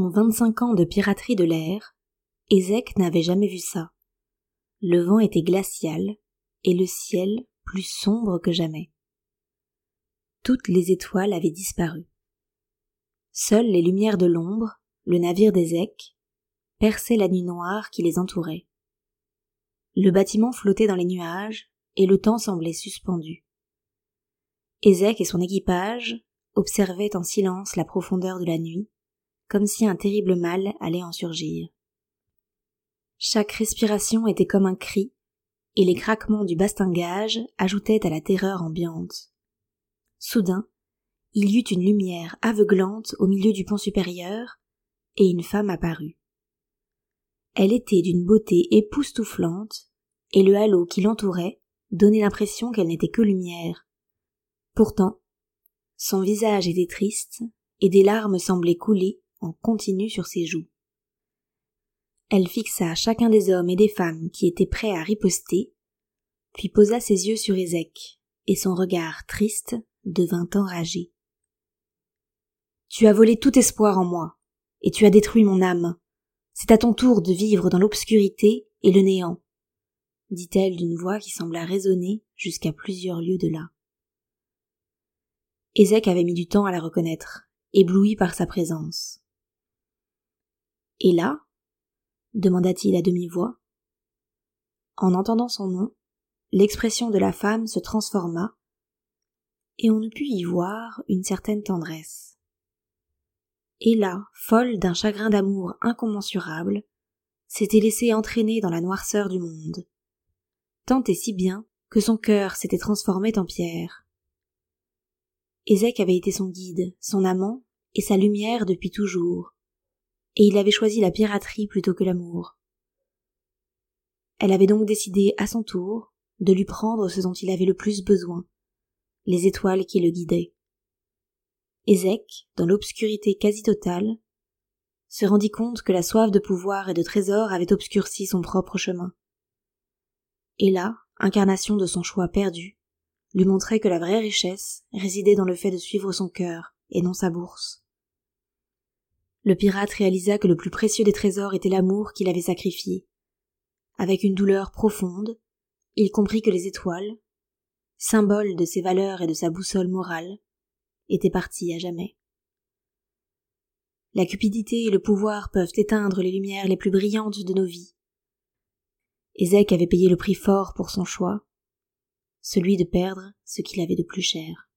En 25 ans de piraterie de l'air, Ézek n'avait jamais vu ça. Le vent était glacial et le ciel plus sombre que jamais. Toutes les étoiles avaient disparu. Seules les lumières de l'ombre, le navire d'Ézek, perçaient la nuit noire qui les entourait. Le bâtiment flottait dans les nuages et le temps semblait suspendu. Ézek et son équipage observaient en silence la profondeur de la nuit comme si un terrible mal allait en surgir. Chaque respiration était comme un cri, et les craquements du bastingage ajoutaient à la terreur ambiante. Soudain, il y eut une lumière aveuglante au milieu du pont supérieur, et une femme apparut. Elle était d'une beauté époustouflante, et le halo qui l'entourait donnait l'impression qu'elle n'était que lumière. Pourtant, son visage était triste, et des larmes semblaient couler en continu sur ses joues. Elle fixa chacun des hommes et des femmes qui étaient prêts à riposter, puis posa ses yeux sur Ézek, et son regard triste devint enragé. Tu as volé tout espoir en moi, et tu as détruit mon âme. C'est à ton tour de vivre dans l'obscurité et le néant, dit-elle d'une voix qui sembla résonner jusqu'à plusieurs lieues de là. Ézek avait mis du temps à la reconnaître, ébloui par sa présence. Et là demanda-t-il à demi-voix. En entendant son nom, l'expression de la femme se transforma, et on ne put y voir une certaine tendresse. Et là, folle d'un chagrin d'amour incommensurable, s'était laissée entraîner dans la noirceur du monde, tant et si bien que son cœur s'était transformé en pierre. Ézek avait été son guide, son amant et sa lumière depuis toujours, et il avait choisi la piraterie plutôt que l'amour. Elle avait donc décidé à son tour de lui prendre ce dont il avait le plus besoin, les étoiles qui le guidaient. Ézek, dans l'obscurité quasi totale, se rendit compte que la soif de pouvoir et de trésor avait obscurci son propre chemin. Et là, incarnation de son choix perdu, lui montrait que la vraie richesse résidait dans le fait de suivre son cœur et non sa bourse. Le pirate réalisa que le plus précieux des trésors était l'amour qu'il avait sacrifié. Avec une douleur profonde, il comprit que les étoiles, symbole de ses valeurs et de sa boussole morale, étaient parties à jamais. La cupidité et le pouvoir peuvent éteindre les lumières les plus brillantes de nos vies. Ézek avait payé le prix fort pour son choix, celui de perdre ce qu'il avait de plus cher.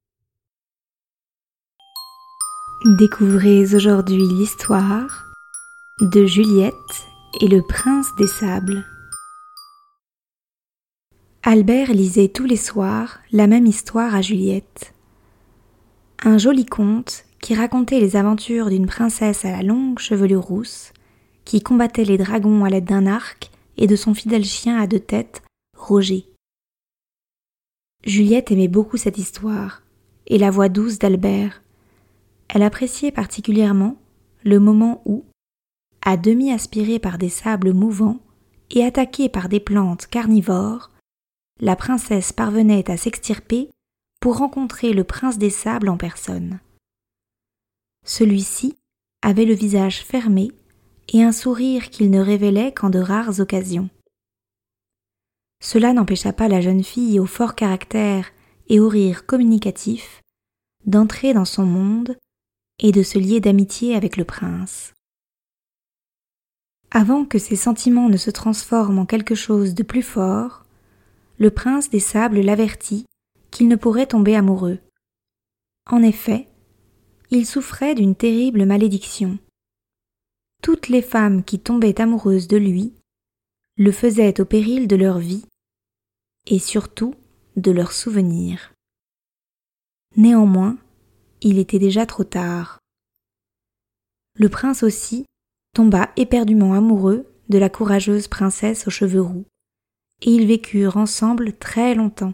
Découvrez aujourd'hui l'histoire de Juliette et le prince des sables. Albert lisait tous les soirs la même histoire à Juliette. Un joli conte qui racontait les aventures d'une princesse à la longue chevelure rousse, qui combattait les dragons à l'aide d'un arc et de son fidèle chien à deux têtes, Roger. Juliette aimait beaucoup cette histoire, et la voix douce d'Albert, elle appréciait particulièrement le moment où, à demi aspirée par des sables mouvants et attaquée par des plantes carnivores, la princesse parvenait à s'extirper pour rencontrer le prince des sables en personne. Celui-ci avait le visage fermé et un sourire qu'il ne révélait qu'en de rares occasions. Cela n'empêcha pas la jeune fille au fort caractère et au rire communicatif d'entrer dans son monde et de se lier d'amitié avec le prince. Avant que ses sentiments ne se transforment en quelque chose de plus fort, le prince des sables l'avertit qu'il ne pourrait tomber amoureux. En effet, il souffrait d'une terrible malédiction. Toutes les femmes qui tombaient amoureuses de lui le faisaient au péril de leur vie et surtout de leurs souvenirs. Néanmoins, il était déjà trop tard. Le prince aussi tomba éperdument amoureux de la courageuse princesse aux cheveux roux, et ils vécurent ensemble très longtemps,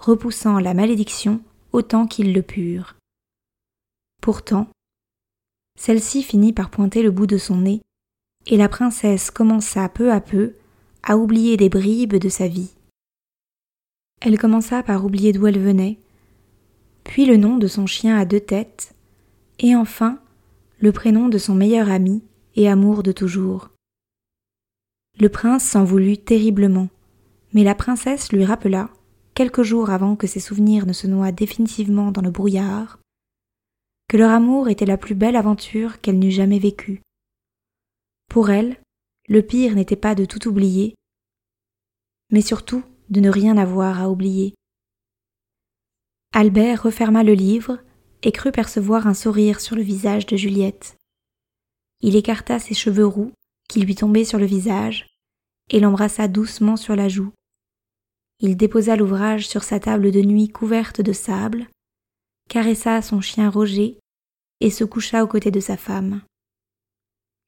repoussant la malédiction autant qu'ils le purent. Pourtant, celle-ci finit par pointer le bout de son nez, et la princesse commença peu à peu à oublier des bribes de sa vie. Elle commença par oublier d'où elle venait, puis le nom de son chien à deux têtes, et enfin le prénom de son meilleur ami et amour de toujours. Le prince s'en voulut terriblement, mais la princesse lui rappela, quelques jours avant que ses souvenirs ne se noient définitivement dans le brouillard, que leur amour était la plus belle aventure qu'elle n'eût jamais vécue. Pour elle, le pire n'était pas de tout oublier, mais surtout de ne rien avoir à oublier. Albert referma le livre et crut percevoir un sourire sur le visage de Juliette. Il écarta ses cheveux roux qui lui tombaient sur le visage et l'embrassa doucement sur la joue. Il déposa l'ouvrage sur sa table de nuit couverte de sable, caressa son chien Roger et se coucha aux côtés de sa femme.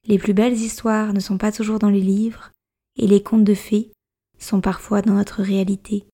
Les plus belles histoires ne sont pas toujours dans les livres, et les contes de fées sont parfois dans notre réalité.